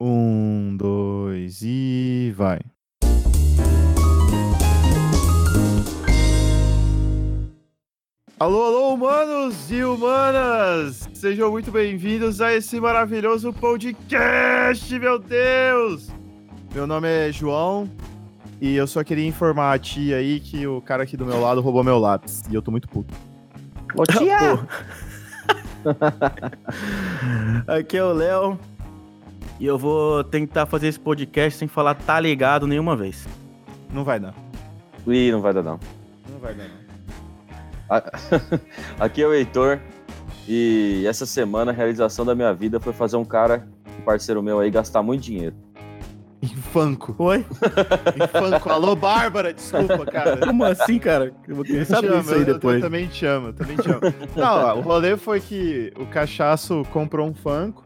Um, dois e vai. Alô, alô, humanos e humanas! Sejam muito bem-vindos a esse maravilhoso podcast, meu Deus! Meu nome é João e eu só queria informar a tia aí que o cara aqui do meu lado roubou meu lápis e eu tô muito puto. Ô tia! Aqui é o Léo e eu vou tentar fazer esse podcast sem falar tá ligado nenhuma vez. Não vai dar. Ih, não vai dar não. Não vai dar, não. Aqui é o Heitor e essa semana a realização da minha vida foi fazer um cara, um parceiro meu aí, gastar muito dinheiro. Em Funko. Oi? Em Funko. Alô, Bárbara, desculpa, cara. Como assim, cara? Eu vou querer saber Te isso aí eu- depois. Eu também te amo, também te amo. Não, ó, o rolê foi que o cachaço comprou um Funko.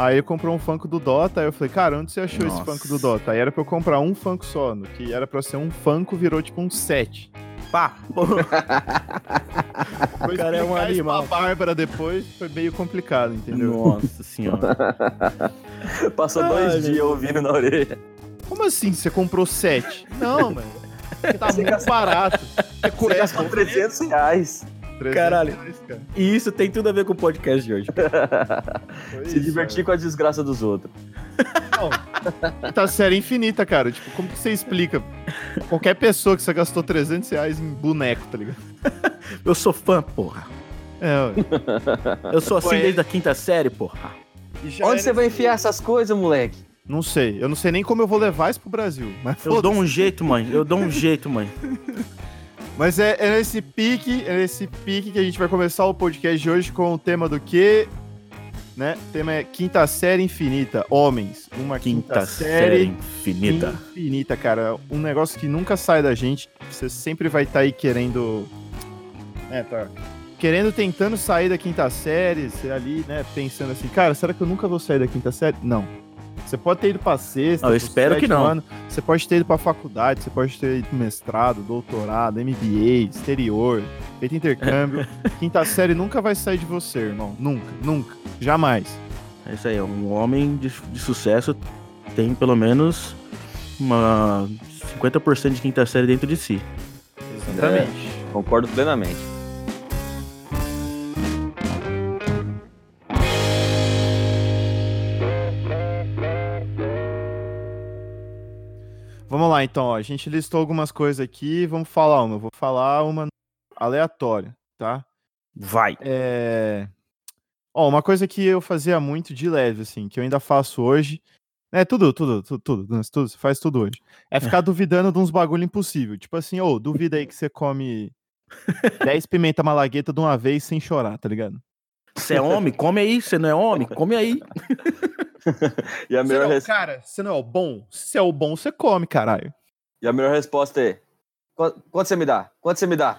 Aí comprou um Funko do Dota. Aí eu falei, cara, onde você achou esse Nossa. Funko do Dota? Aí era pra eu comprar um Funko só. No que era pra ser um Funko, virou tipo um set. Pá! Foi cara é um animal. Pra Bárbara depois foi meio complicado, entendeu? Nossa senhora. Passou dois dias ouvindo na orelha. Como assim você comprou set? Não, mano. Tá muito barato. É Você gastou 300 reais. 300 Caralho. reais, cara. E isso tem tudo a ver com o podcast de hoje. Foi Se isso, divertir com a desgraça dos outros. Não, tá série infinita, cara. Tipo, como que você explica qualquer pessoa que você gastou 300 reais em boneco, tá ligado? Eu sou fã, porra. É, ué. Eu sou assim é- desde a quinta série, porra. Onde você vai enfiar essas coisas, moleque? Não sei. Eu não sei nem como eu vou levar isso pro Brasil. Mas, Eu dou um jeito, mãe. Eu dou um jeito, mãe. Mas é, é nesse pique, é nesse pique que a gente vai começar o podcast de hoje com o tema do quê? Né? O tema é Quinta Série Infinita. Homens. Uma quinta, Quinta série série infinita. Infinita, cara. Um negócio que nunca sai da gente. Você sempre vai estar aí querendo. É, tá. Querendo, tentando sair da quinta série, você ali, né, pensando assim, cara, será que eu nunca vou sair da quinta série? Não. Você pode ter ido pra sexta, Eu espero que não. ano, você pode ter ido pra faculdade, você pode ter ido pro mestrado, doutorado, MBA, exterior, feito intercâmbio. quinta série nunca vai sair de você, irmão. Nunca, nunca. Jamais. É isso aí, um homem de, de sucesso tem pelo menos uma 50% de quinta série dentro de si. Exatamente. Concordo plenamente. Lá, então, ó. A gente listou algumas coisas aqui, vamos falar uma. Eu vou falar uma aleatória, tá? Vai. É... Ó, uma coisa que eu fazia muito de leve, assim, que eu ainda faço hoje. É tudo, tudo, tudo, tudo, né, tudo, você faz tudo hoje. É ficar duvidando de uns bagulho impossível. Tipo assim, ô, duvida aí que você come 10 pimenta malagueta de uma vez sem chorar, tá ligado? Você é homem? Come aí. Você não é homem? Come aí. E a, melhor não, res- cara, você não é o bom? Se é o bom, você come, caralho. e a melhor resposta é: "Qu- quanto você me dá? Quanto você me dá?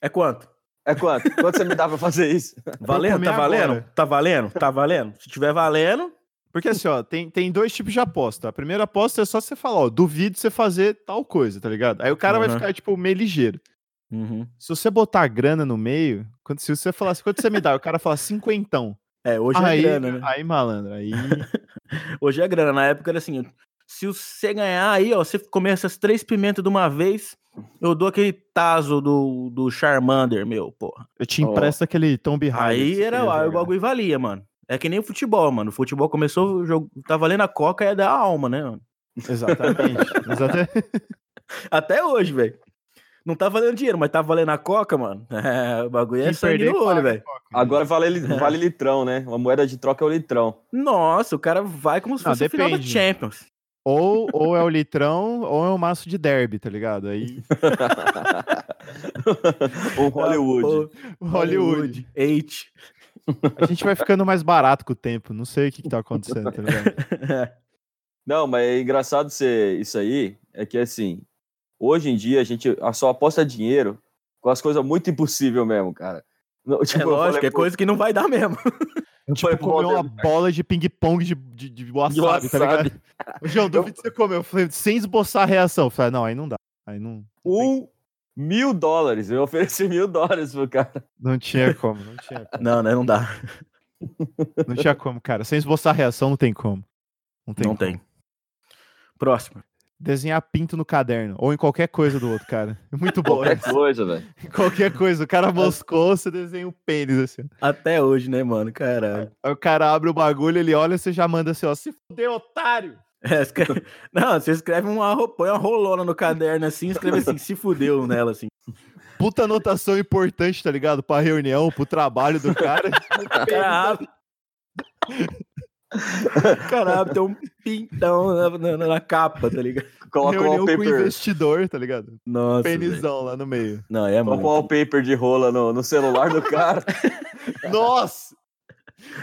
É quanto? É quanto? Quanto você me dá pra fazer isso? Valendo? Tá valendo? agora. Tá valendo? Tá valendo? Se tiver valendo, Porque assim, ó, tem, tem dois tipos de aposta. A primeira aposta é só você falar, ó, duvido você fazer tal coisa, tá ligado? Aí o cara vai Uhum. ficar, tipo, meio ligeiro. Uhum. Se você botar a grana no meio, quando, se você falar assim, quanto você me dá? O cara fala cinquentão. É, hoje aí, é grana, né? aí, malandro, aí. Hoje é grana. Na época era assim: se você ganhar aí, ó, você comer essas três pimentas de uma vez, eu dou aquele taso do, do Charmander, meu, porra. Eu te Ó. empresto aquele Tomb Raider. Aí era aí o bagulho valia, mano. É que nem o futebol, mano. O futebol começou, o jogo tá valendo a coca é da alma, né, mano? Exatamente. exatamente. Até hoje, velho. Não tá valendo dinheiro, mas tá valendo a coca, mano. É, o bagulho é Quem sangue perder, no olho, velho. Coca. Agora vale, vale litrão, né? Uma moeda de troca é o litrão. Nossa, o cara vai como se Não, fosse o final da. Champions. Ou, ou é o litrão, ou é o maço de derby, tá ligado? Aí. o Hollywood. Pô, Hollywood. Eight. A gente vai ficando mais barato com o tempo. Não sei o que, que tá acontecendo, tá ligado? Não, mas é engraçado ser isso aí, é que assim, hoje em dia a gente a só aposta dinheiro com as coisas muito impossível mesmo, cara. Não, tipo, é lógico, falei é coisa que não vai dar mesmo. eu Tipo, comer uma Walter, bola de ping-pong de, de, de wasabi, de tá wasabi. ligado? João, duvido que você comeu. Eu falei, sem esboçar a reação. Eu falei, não, aí não dá. Aí não, um mil dólares. Eu ofereci mil dólares pro cara. não tinha como, não tinha como. Não, né? Não dá. Não tinha como, cara. Sem esboçar a reação, não tem como. Não tem. Não como. tem. Próximo. Desenhar pinto no caderno. Ou em qualquer coisa do outro, cara. É Muito bom. Qualquer essa. coisa, velho. Qualquer coisa. O cara moscou, você desenha um pênis assim. Até hoje, né, mano? Caralho. Aí o cara abre o bagulho, ele olha, você já manda assim, ó. Se fuder, otário! É, escreve- Não, você escreve uma, põe uma rolona no caderno assim, escreve assim, se fudeu nela, assim. Puta anotação importante, tá ligado? Pra reunião, pro trabalho do cara. Caralho. Caralho, tem um pintão na, na- na capa, tá ligado? Coloca o reunião com o wallpaper. investidor, tá ligado? Nossa. Penizão lá no meio. Não, é Coloca o muito. wallpaper de rola no, no celular do cara. Nossa!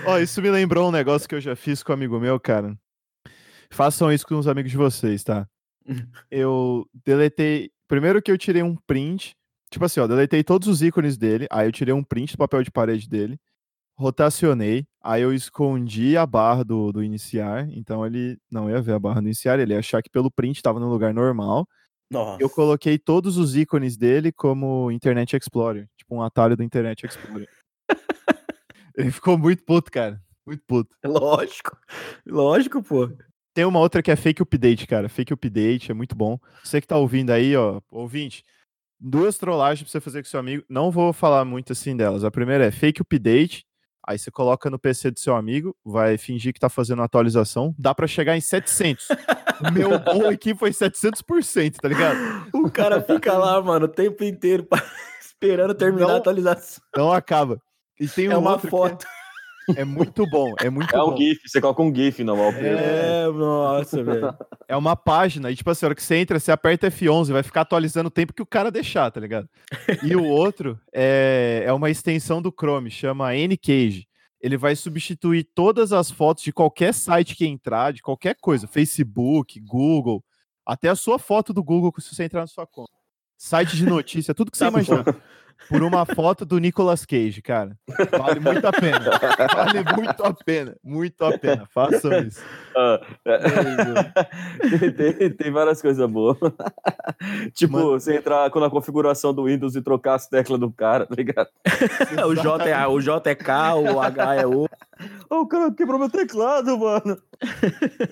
Ó, isso me lembrou um negócio que eu já fiz com um amigo meu, cara. Façam isso com os amigos de vocês, tá? Eu deletei. Primeiro que eu tirei um print. Tipo assim, ó, deletei todos os ícones dele. Aí eu tirei um print do papel de parede dele. Rotacionei. Aí eu escondi a barra do, do iniciar. Então ele não ia ver a barra do iniciar. Ele ia achar que pelo print tava no lugar normal. Nossa. Eu coloquei todos os ícones dele como Internet Explorer. Tipo um atalho do Internet Explorer. ele ficou muito puto, cara. Muito puto. Lógico. Lógico, pô. Tem uma outra que é fake update, cara. Fake update é muito bom. Você que tá ouvindo aí, ó, ouvinte, duas trollagens pra você fazer com seu amigo. Não vou falar muito assim delas. A primeira é fake update. Aí você coloca no PC do seu amigo, vai fingir que tá fazendo atualização. Dá pra chegar em 700. o meu bom aqui foi 700%, tá ligado? O cara fica lá, mano, o tempo inteiro esperando terminar Não. a atualização. Não acaba. E tem um É uma outro que foto. É muito bom, é muito É um bom. GIF, você coloca um GIF no wallpaper. É, nossa, velho. É uma página, e tipo assim, a hora que você entra, você aperta F11, vai ficar atualizando o tempo que o cara deixar, tá ligado? E o outro é, é uma extensão do Chrome, chama Ncage. Ele vai substituir todas as fotos de qualquer site que entrar, de qualquer coisa, Facebook, Google, até a sua foto do Google se você entrar na sua conta. Site de notícia, tudo que você Tá imaginar. Por uma foto do Nicolas Cage, cara. Vale muito a pena. Vale muito a pena. Muito a pena. Façam isso. Ah, tem, tem- tem várias coisas boas. tipo, Mano. você entrar com- na configuração do Windows e trocar as teclas do cara, tá ligado? o, J é, A, o J é K, o H é O. Ô, o cara quebrou meu teclado, mano.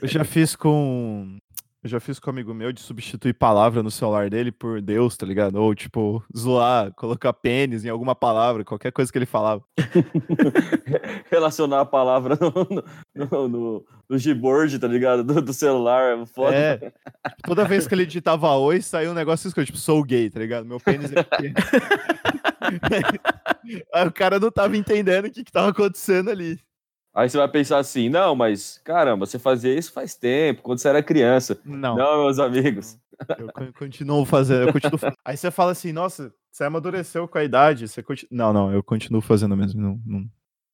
Eu já fiz com. Eu já fiz com um amigo meu de substituir palavra no celular dele por Deus, tá ligado? Ou, tipo, zoar, colocar pênis em alguma palavra, qualquer coisa que ele falava. Relacionar a palavra no, no, no, no, Gboard, tá ligado? Do, do celular. Foda. É. Toda vez que ele digitava oi, saiu um negócio escrito, tipo, sou gay, tá ligado? Meu pênis é pequeno. Aí o cara não tava entendendo o que, que tava acontecendo ali. Aí você vai pensar assim, não, mas caramba, você fazia isso faz tempo, quando você era criança. Não, Não, meus amigos. eu con- continuo fazendo, eu continuo fazendo. Aí você fala assim, nossa, você amadureceu com a idade, você continua... Não, não, eu continuo fazendo mesmo, não, não,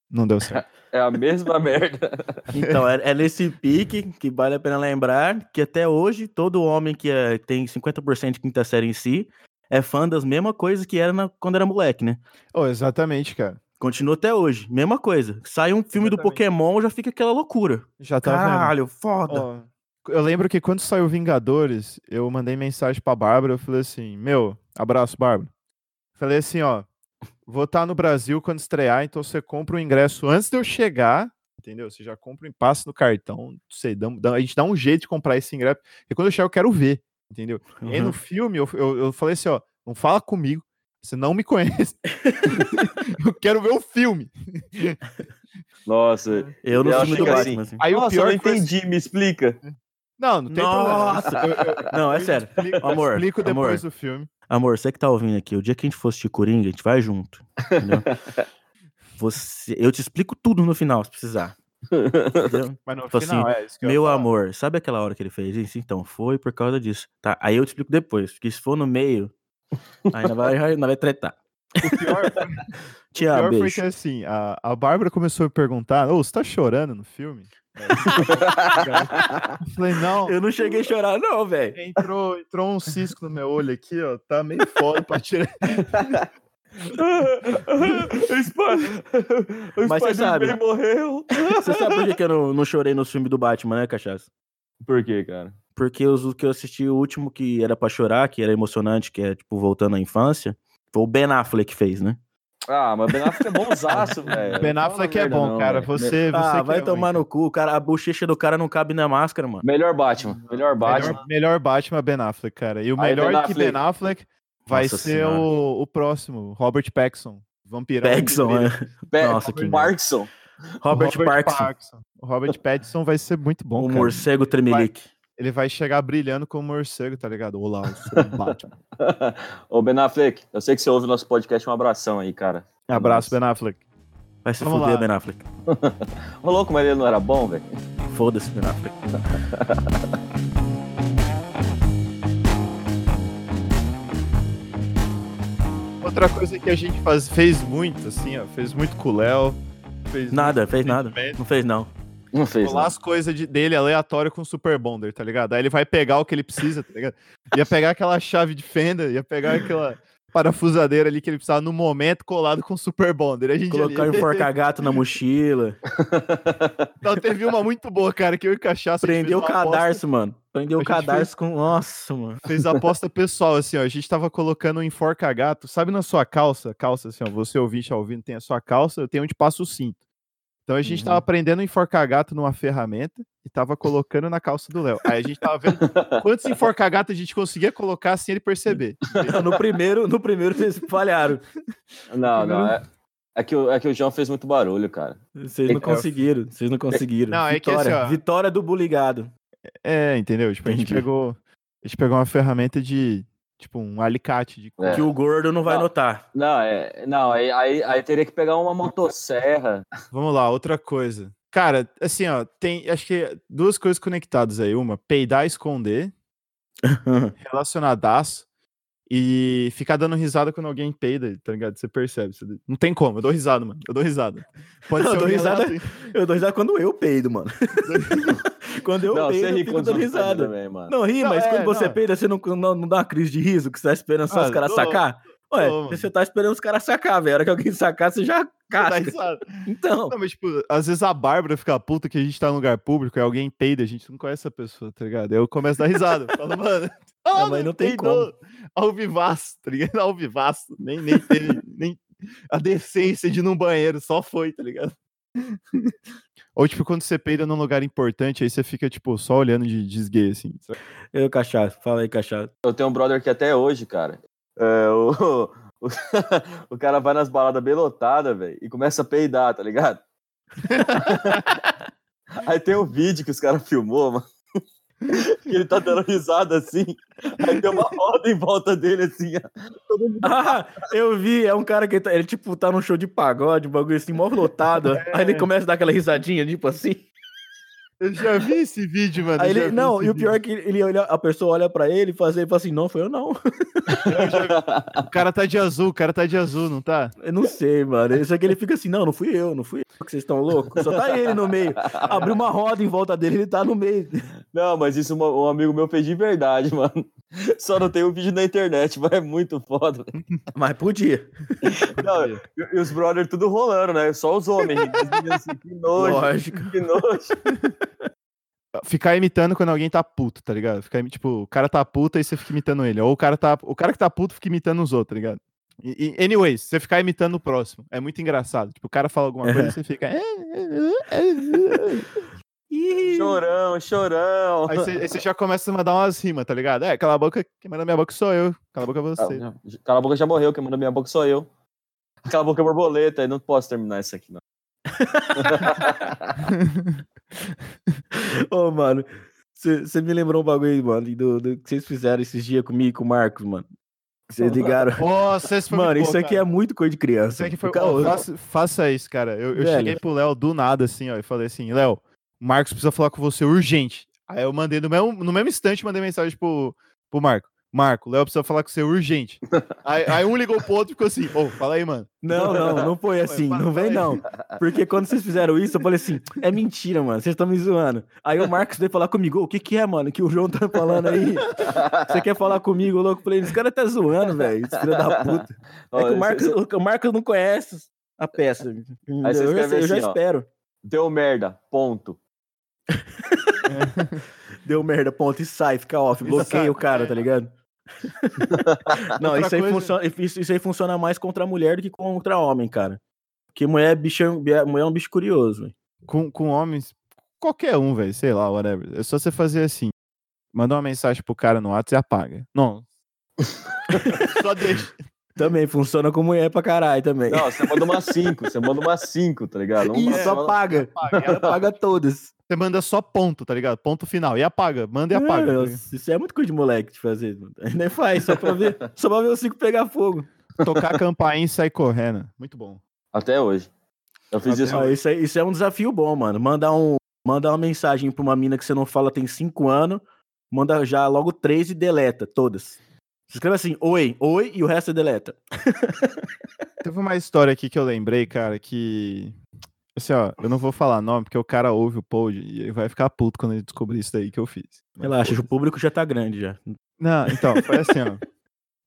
não deu certo. É a mesma merda. Então, é, é nesse pique que vale a pena lembrar que até hoje todo homem que é- tem 50% de quinta série em si é fã das mesmas coisas que era na- quando era moleque, né? Oh, exatamente, cara. Continua até hoje, mesma coisa. Sai um filme do Exatamente. Pokémon, já fica aquela loucura. Já tá vendo. Caralho, foda. Ó, eu lembro que quando saiu Vingadores, eu mandei mensagem pra Bárbara, eu falei assim, meu, abraço, Bárbara. Falei assim, ó, vou estar no Brasil quando estrear, então você compra o ingresso antes de eu chegar, entendeu? Você já compra e passa no cartão, não sei, dá- dá- a gente dá um jeito de comprar esse ingresso, porque quando eu chegar eu quero ver, entendeu? E aí no Uhum. filme eu, eu, eu falei assim, ó, não fala comigo, você não me conhece. eu quero ver o filme. Nossa. Eu filme do achei que Batman, assim. Aí o Nossa, pior eu não foi- entendi, me explica. Não, não tem Nossa! problema. Eu- eu- Não, é sério. explico- Amor, explico amor. depois do filme. Amor, você que tá ouvindo aqui, o dia que a gente for assistir Coringa, a gente vai junto. Entendeu? Você, eu te explico tudo no final, se precisar. Mas no Tipo final, assim, é isso que Meu amor, sabe aquela hora que ele fez isso? Então, foi por causa disso. Tá, aí eu te explico depois, porque se for no meio, ainda vai, ainda vai tretar. O pior, Te o pior foi beijo. que assim, a, a Bárbara começou a me perguntar, ô, você tá chorando no filme? Eu falei, não, Eu não cheguei a chorar, não, velho. entrou, entrou um cisco no meu olho aqui, ó, tá meio foda pra tirar. o Mas você sabe. Morreu. Você sabe por que, que eu não, não chorei no filme do Batman, né, Cachaça? Por quê, cara? Porque os o que eu assisti, o último que era pra chorar, que era emocionante, que é, tipo, voltando à infância, foi o Ben Affleck que fez, né? Ah, mas Ben Affleck é bonzaço, velho. Ben Affleck é bom, não, cara. Você, você Ah, que vai é tomar no cu, cara. A bochecha do cara não cabe na máscara, mano. Melhor Batman. Melhor Batman. Melhor, melhor Batman Ben Affleck, cara. E o Aí, melhor Ben que. Ben Affleck vai Nossa ser o, o próximo, Robert Paxson. Vampirão. Paxson, que é. Nossa, que Parkinson. Robert, Parkinson. O Robert Pattinson vai ser muito bom, O cara. morcego tremelique. Ele vai chegar brilhando como morcego, tá ligado? Olá, eu sou o Batman. Ô, Ben Affleck, eu sei que você ouve o nosso podcast. Um abração aí, cara. Abraço, Nossa. Ben Affleck. Vai se Vamos fuder, lá. Ben Affleck. Ô, louco, mas ele não era bom, velho? Foda-se, Ben Affleck. Outra coisa que a gente faz, fez muito, assim, ó, fez muito com o Léo. Fez Nada, muito fez nada. Não fez, não. Não fez, Colar as coisas de- dele aleatório com o Super Bonder, tá ligado? Aí ele vai pegar o que ele precisa, tá ligado? Ia pegar aquela chave de fenda, ia pegar aquela parafusadeira ali que ele precisava no momento colado com o Super Bonder. A gente Colocar ali... um forca-gato na mochila. Não, teve uma muito boa, cara, que eu e Cachaça... Prendeu o fez uma aposta- cadarço, mano. Prendeu o cadarço com. Nossa, mano. Fez aposta pessoal, assim, ó. A gente tava colocando um enforca-gato, sabe na sua calça? Calça, assim, ó. Você ouvinte tá ouvindo, tem a sua calça, eu tenho onde passa o cinto. Então a gente Uhum. tava prendendo um enforca-gato numa ferramenta e tava colocando na calça do Léo. Aí a gente tava vendo quantos enforca-gato a gente conseguia colocar sem ele perceber. No primeiro, no primeiro vocês falharam. Não, não. É, é que, o- é que o João fez muito barulho, cara. Vocês não É, conseguiram. Vocês não conseguiram. Não, é que Vitória. assim, ó. Vitória do buligado. É, entendeu? Tipo, a gente Entendi. pegou. A gente pegou uma ferramenta de. Tipo, um alicate de. É. Que o gordo não vai Não. notar. Não, é, não aí, aí, aí teria que pegar uma motosserra. Vamos lá, outra coisa. Cara, assim, ó, tem acho que duas coisas conectadas aí. Uma, peidar e esconder, relacionadaço, e ficar dando risada quando alguém peida, tá ligado? Você percebe. você- Não tem como, eu dou risada, mano. Eu dou risada. Pode Eu ser dou alguém risada-. Eu dou risada quando eu peido, mano. quando eu não, peido, você eu fico quando dando risada. também, mano. Não ri, Não, mas é, quando você não. peida, você não, não, não dá uma crise de riso, que você tá esperando só Ah, os caras dou. sacar? Ué, mano. você tá esperando os caras sacar, velho. A hora que alguém sacar, você já Dá casca. risada. Então, Não, mas, tipo, às vezes a Bárbara fica puta que a gente tá num lugar público e alguém peida, a gente não conhece a pessoa, tá ligado? Aí eu começo a dar risada. Falo, mano. Ah, mas não tem peidou. Ao vivaço, tá ligado? Ao vivaço. Nem, nem teve nem a decência de ir num banheiro, só foi, tá ligado? Ou, tipo, quando você peida num lugar importante, aí você fica, tipo, só olhando de desguei, assim. eu, cachaça. Fala aí, cachaça. Eu tenho um brother que até hoje, cara. É, o, o, o cara vai nas baladas bem lotadas, velho, e começa a peidar, tá ligado? Aí tem um vídeo que os caras filmou, mano. Que ele tá dando risada assim. Aí tem uma roda em volta dele, assim, mundo Ah, eu vi, é um cara que tá, ele, tipo, tá num show de pagode, um bagulho assim, mó lotado. Aí ele começa a dar aquela risadinha, tipo assim. Eu já vi esse vídeo, mano. Aí ele, não, e o vídeo. pior é que ele olha, a pessoa olha pra ele e faz, ele fala assim, não, foi eu não. Eu. O cara tá de azul, o cara tá de azul, não tá? Eu não sei, mano. Isso aqui ele fica assim, não, não fui eu, não fui eu, que vocês estão loucos. Só tá ele no meio. Abriu uma roda em volta dele, ele tá no meio. Não, mas isso um amigo meu fez de verdade, mano. Só não tem o vídeo na internet, mas é muito foda. Mas podia. Não, e, e os brothers tudo rolando, né? Só os homens. assim, que nojo, Lógico. que nojo. Ficar imitando quando alguém tá puto, tá ligado? Ficar, tipo, o cara tá puto e você fica imitando ele. Ou o cara, tá, o cara que tá puto fica imitando os outros, tá ligado? E, e- anyways, você ficar imitando o próximo. É muito engraçado. Tipo, o cara fala alguma coisa e você fica. "É, Chorão, chorão. Aí você, aí você já começa a mandar umas rimas, tá ligado? É, cala a boca, quem manda minha boca sou eu. Cala a boca é você. Ah, Cala a boca já morreu, quem manda minha boca sou eu. Cala a boca é borboleta, aí não posso terminar isso aqui, não. Ô, mano, você me lembrou um bagulho aí, mano, do, do que vocês fizeram esses dias comigo e com o Marcos, mano. Vocês ligaram? Nossa, esse foi Mano, isso bom, aqui cara. é muito coisa de criança. Isso aqui foi. Louco. faça, faça isso, cara. Eu, eu cheguei pro Léo do nada, assim, ó, e falei assim: Léo, o Marcos precisa falar com você urgente. Aí eu mandei no mesmo, no mesmo instante, mandei mensagem pro, pro Marco. Marco, o Léo precisa falar com você urgente. aí, aí um ligou pro outro e ficou assim: Ô, fala aí, mano. Não, não, não foi assim, fala- não vem não. Porque quando vocês fizeram isso, eu falei assim, é mentira, mano, vocês estão me zoando. Aí o Marcos veio falar comigo, "Ô, o que que é, mano, que o João tá falando aí? Você quer falar comigo, louco? Eu falei, esse cara tá zoando, velho, esse filho da puta. É que o Marcos, o Marcos não conhece a peça. Aí você eu já, sei, eu já assim, ó. espero. Deu merda, ponto. Deu merda, ponto, e sai, fica off, bloqueia o cara, tá ligado? Não, isso aí, coisa- funciona, isso, isso aí funciona mais contra mulher do que contra homem, cara. Porque mulher é, bicho, mulher é um bicho curioso. Com, com homens, qualquer um, velho, sei lá, whatever. É só você fazer assim. Mandar uma mensagem pro cara no WhatsApp e apaga. Não. só deixa. Também funciona com mulher pra caralho também. Não, você manda umas 5, você manda umas 5, tá ligado? Não Isso, manda- apaga. Apaga. Apaga todas. Você manda só ponto, tá ligado? Ponto final. E apaga. Manda e apaga. tá É, isso é muito coisa de moleque de fazer. nem faz, só pra ver, só pra ver o cinco pegar fogo. Tocar a campainha e sair correndo. Muito bom. Até hoje. Eu fiz Até isso. Isso, é, isso é um desafio bom, mano. Mandar, um, mandar uma mensagem pra uma mina que você não fala tem cinco anos, manda já logo três e deleta todas. Escreve assim, oi, oi, e o resto é deleta. Teve uma história aqui que eu lembrei, cara, que. Assim, ó, eu não vou falar nome, porque o cara ouve o pod e ele vai ficar puto quando ele descobrir isso daí que eu fiz. Mas Relaxa, o público já tá grande já. Não, então, foi assim, ó.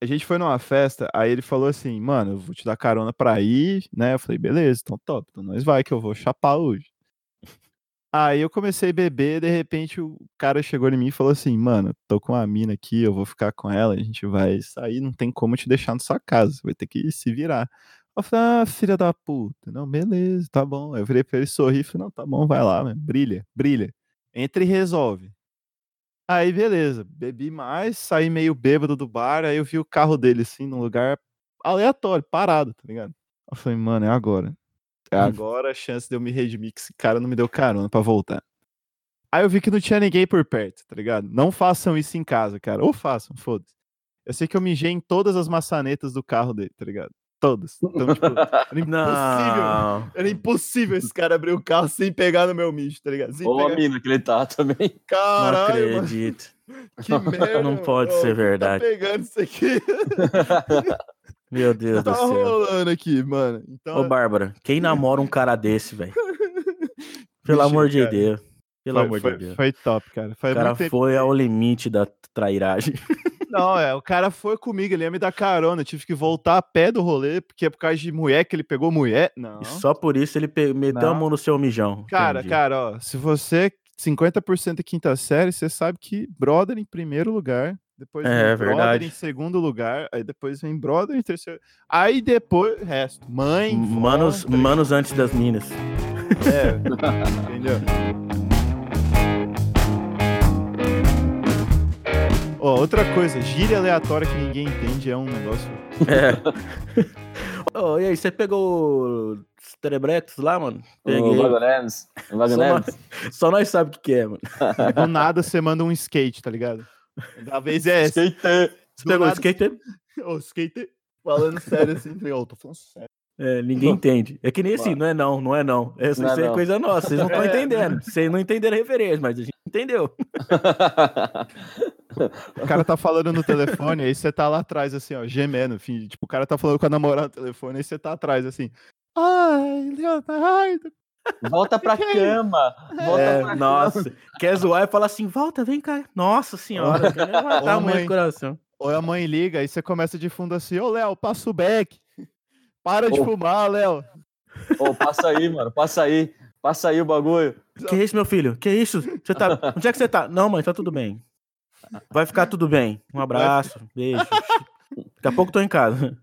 A gente foi numa festa, aí ele falou assim, mano, eu vou te dar carona pra ir, né? Eu falei, beleza, então top, então nós vai que eu vou chapar hoje. Aí eu comecei a beber, de repente o cara chegou em mim e falou assim, mano, tô com uma mina aqui, eu vou ficar com ela, a gente vai sair, não tem como te deixar na sua casa, vai ter que se virar. Eu falei, ah, filha da puta, não, beleza, tá bom. Eu virei pra ele sorrir e falei, não, tá bom, vai lá, mano, brilha, brilha. Entra e resolve. Aí, beleza, bebi mais, saí meio bêbado do bar, aí eu vi o carro dele, assim, num lugar aleatório, parado, tá ligado? Eu falei, mano, é agora. É agora a chance de eu me redimir que esse cara não me deu carona pra voltar. Aí eu vi que não tinha ninguém por perto, tá ligado? Não façam isso em casa, cara. Ou façam, foda-se. Eu sei que eu mijei em todas as maçanetas do carro dele, tá ligado? Todas. Então, tipo, era impossível. Não. Era impossível esse cara abrir o carro sem pegar no meu mijo, tá ligado? Sem Ou a pegar... mina que ele tá também. Não Caralho, mano. acredito. Que merda. Não pode mano. ser Tá verdade. pegando isso aqui. Meu Deus tá do céu. rolando aqui, mano. Então, Ô, Bárbara, quem namora um cara desse, velho? Pelo Vixe, amor de cara. Deus. Pelo foi, amor foi, de Deus. foi top, cara. Foi O cara muito foi ao limite da trairagem. Não, é, o cara foi comigo, ele ia me dar carona. Eu tive que voltar a pé do rolê, porque é por causa de mulher que ele pegou mulher. Não. E só por isso ele pe- meteu a mão no seu mijão. Cara, Entendi. cara, ó, se você é 50% quinta série, você sabe que brother em primeiro lugar, depois É, vem brother verdade. em segundo lugar, aí depois vem brother em terceiro. Aí depois, resto, mãe, Manos, manos antes das minas. É, entendeu? Ó, outra coisa, gíria aleatória que ninguém entende é um negócio. É. Ô, e aí, você pegou os Terebretos lá, mano? O Peguei. O Vagonemes. Só nós sabe o que, que é, mano. Do nada você manda um skate, tá ligado? Da vez é essa. Skate. Você pegou nada- skater? Ô, skate. Falando sério assim, ô, tô falando sério. É, ninguém entende. É que nem assim, não é não, não é não. Isso, Não é isso é não. coisa nossa, vocês não estão É. entendendo. Vocês não entenderam a referência, mas a gente entendeu. O cara tá falando no telefone, aí você tá lá atrás, assim, ó, gemendo. Enfim, tipo, o cara tá falando com a namorada no telefone, aí você tá atrás, assim. Ai, Leonardo. Volta pra cama. Volta É, pra nossa. Quer zoar e fala assim, volta, vem cá. Nossa senhora, a mãe coração. Ou a mãe liga, aí você começa de fundo assim, ô, Léo, passa o beck. Para de Ô. fumar, Léo. Ô, passa aí, mano. Passa aí. Passa aí o bagulho. Que isso, meu filho? Que isso? Você tá... Onde é que você tá? Não, mãe, tá tudo bem. Vai ficar tudo bem. Um abraço, beijo. Daqui a pouco tô em casa.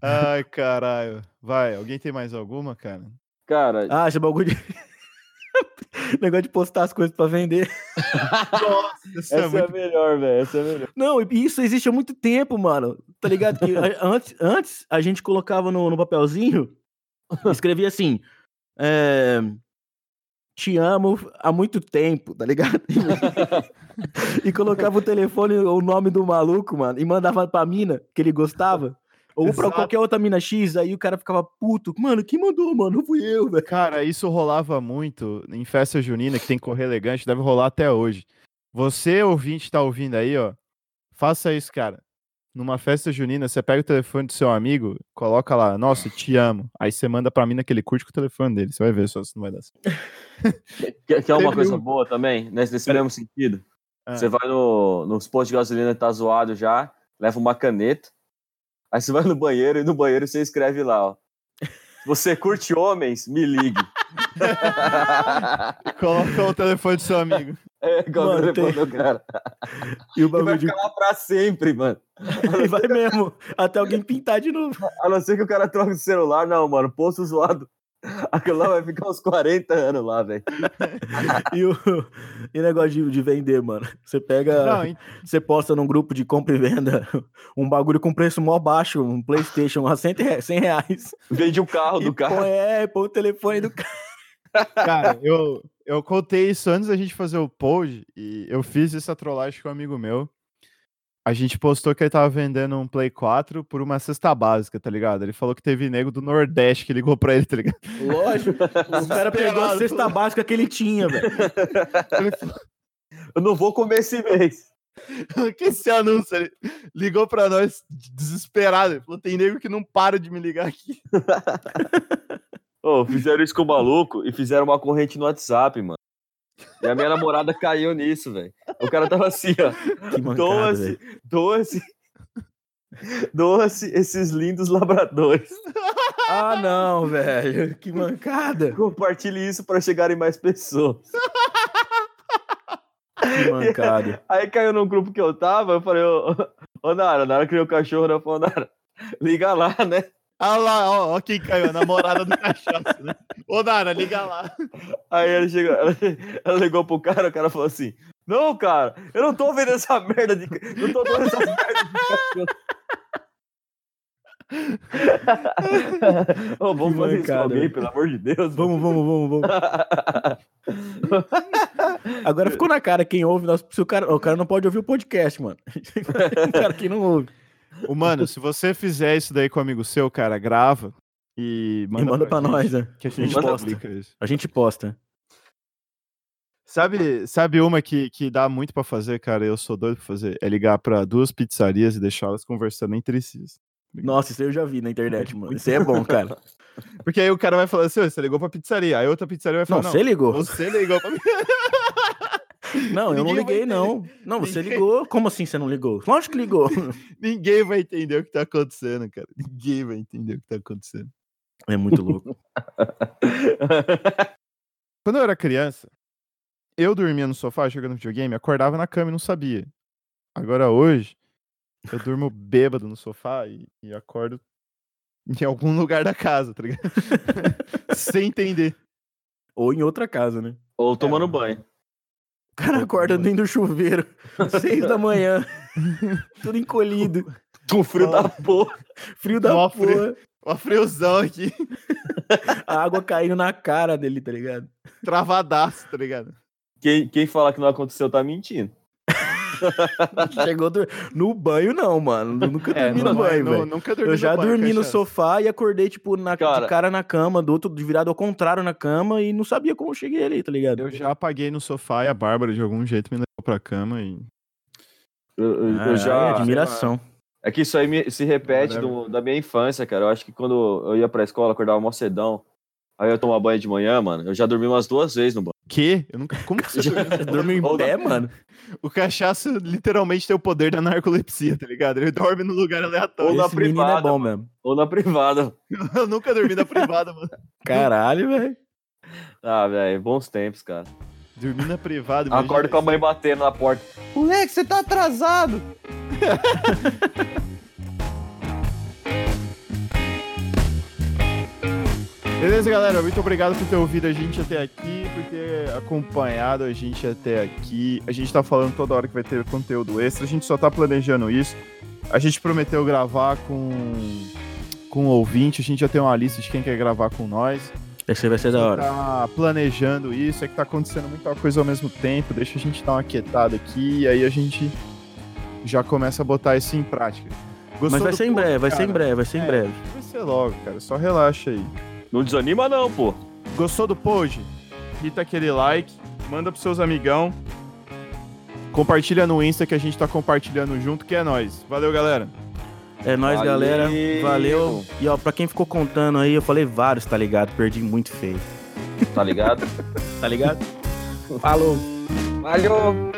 Ai, caralho. Vai, alguém tem mais alguma, cara? Cara, Ah, esse bagulho de... Negócio de postar as coisas pra vender. Nossa, isso essa é é, muito... a melhor, velho. Essa é melhor. Não, isso existe há muito tempo, mano. Tá ligado? Que antes, antes a gente colocava no, no papelzinho, escrevia assim: é, Te amo há muito tempo, tá ligado? e colocava o telefone, o nome do maluco, mano, e mandava pra mina que ele gostava. Ou pra Exato. qualquer outra mina X, aí o cara ficava puto. Mano, quem mandou, mano? Não fui eu, velho. Cara, isso rolava muito em festa junina, que tem correr elegante, deve rolar até hoje. Você, ouvinte, tá ouvindo aí, ó. Faça isso, cara. Numa festa junina, você pega o telefone do seu amigo, coloca lá, nossa, te amo. Aí você manda pra mina que ele curte com o telefone dele. Você vai ver só se não vai dar certo. Quer, quer uma coisa um- boa também, nesse, nesse mesmo sentido? Ah. Você vai no, nos postos de gasolina tá zoado já, leva uma caneta, aí você vai no banheiro e no banheiro você escreve lá, ó. Você curte homens, me ligue. Coloca o telefone do seu amigo. É, igual Mano, o tem- telefone do cara. E o E vai bagulho de. ficar lá pra sempre, mano. E vai mesmo. Até alguém pintar de novo. A não ser que o cara troque de celular, não, mano. Posto zoado. Aquilo lá vai ficar uns 40 anos lá, velho. E o, e o negócio de, de vender, mano. Você pega. Não, Você posta num grupo de compra e venda um bagulho com preço mó baixo, um PlayStation a 100 rea- 100 reais. Vende o carro do põe, cara. é, põe o telefone do cara. cara, eu, eu contei isso antes da gente fazer o pod e eu fiz essa trollagem com um amigo meu. A gente postou que ele tava vendendo um Play 4 por uma cesta básica, tá ligado? Ele falou que teve nego do Nordeste que ligou pra ele, tá ligado? Lógico. O cara pegou a cesta básica que ele tinha, velho. Eu não vou comer esse mês. que esse anúncio, ele ligou pra nós desesperado. Ele falou: tem nego que não para de me ligar aqui. Ô, fizeram isso com o maluco e fizeram uma corrente no WhatsApp, mano. E a minha namorada caiu nisso, velho. O cara tava assim, ó. Velho. doa-se. Doa-se esses lindos labradores. Ah, não, velho. Que mancada. Compartilhe isso para chegarem mais pessoas. Que mancada. Aí caiu num grupo que eu tava, eu falei, ô, ô Nara, Nara criou o cachorro, né? Eu falei, Nara, liga lá, né? Ah lá, ó, ó quem caiu, a namorada do cachaça, né? Ô, Nara, liga lá. Aí ela chegou, ela, ela ligou pro cara, o cara falou assim: Não, cara, eu não tô vendo essa merda de. Não tô vendo essa merda de. Ô, vamos Que fazer isso com mancada, alguém, pelo amor de Deus. Vamos, vamos, vamos, vamos. Agora ficou na cara quem ouve. Nosso, se o, cara, o cara não pode ouvir o podcast, mano. o cara que não ouve. Ô, mano, se você fizer isso daí com um amigo seu, cara, grava e manda, e manda pra gente, nós, né? Que a gente publica isso. A gente posta. Sabe, sabe uma que, que dá muito pra fazer, cara? Eu sou doido pra fazer. É ligar pra duas pizzarias e deixá-las conversando entre si. Nossa, isso eu já vi na internet, mano. Isso aí é bom, cara. Porque aí o cara vai falar assim, "Ô, você ligou pra pizzaria. Aí outra pizzaria vai Não, falar, você ligou. você ligou pra mim. Não, eu não Ninguém liguei, não. Não, você Ninguém- ligou. Como assim você não ligou? Lógico que ligou. Ninguém vai entender o que tá acontecendo, cara. Ninguém vai entender o que tá acontecendo. É muito louco. Quando eu era criança, eu dormia no sofá jogando videogame, acordava na cama e não sabia. Agora hoje, eu durmo bêbado no sofá e, e acordo em algum lugar da casa, tá ligado? Sem entender. Ou em outra casa, né? Ou tomando banho. O cara acorda dentro do chuveiro, seis da manhã, tudo encolhido, Com frio da porra. frio da Mó porra, frio. Uma friozão aqui, a água caindo na cara dele, tá ligado? travadaço, tá ligado? Quem, quem fala que não aconteceu tá mentindo. Chegou dur- no banho, não, mano. Eu nunca dormi no não, banho, velho. Nunca dormi Eu no já banho, dormi no sofá e acordei, tipo, na, Cara. de cara na cama, do outro, de virado ao contrário na cama e não sabia como eu cheguei ali, tá ligado? Eu já apaguei no sofá e a Bárbara de algum jeito me levou pra cama e. Eu, eu- eu Caralho, já. admiração. É que isso aí me- se repete do- da minha infância, cara. Eu acho que quando eu ia pra escola, acordava mó cedão. Aí eu ia tomar banho de manhã, mano. Eu já dormi umas duas vezes no banho. Que? Eu nunca. Como que você dorme em pé, mano? O cachaça literalmente tem o poder da narcolepsia, tá ligado? Ele dorme no lugar aleatório. Ou na Esse é privada, bom mesmo. Ou na privada. Eu nunca dormi na privada, mano. Caralho, velho. Ah, velho, bons tempos, cara. Dormi na privada. Acordo com a mãe batendo na porta. Moleque, você tá atrasado. Beleza, galera? Muito obrigado por ter ouvido a gente até aqui, por ter acompanhado a gente até aqui. A gente tá falando toda hora que vai ter conteúdo extra, a gente só tá planejando isso. A gente prometeu gravar com com o ouvinte, a gente já tem uma lista de quem quer gravar com nós. Esse vai ser da hora. Tá planejando isso, é que tá acontecendo muita coisa ao mesmo tempo. Deixa a gente dar uma quietada aqui e aí a gente já começa a botar isso em prática. Gostou Mas vai do ser em breve, vai ser em breve, vai ser em breve. Vai ser logo, cara. Só relaxa aí. Não desanima, não, pô. Gostou do pod? Hita aquele like, manda pros seus amigão. Compartilha no Insta que a gente tá compartilhando junto, que é nóis. Valeu, galera. É nóis, Valeu. galera. Valeu. E ó, pra quem ficou contando aí, eu falei vários, tá ligado? Perdi muito feio. Tá ligado? Tá ligado? Falou. Valeu.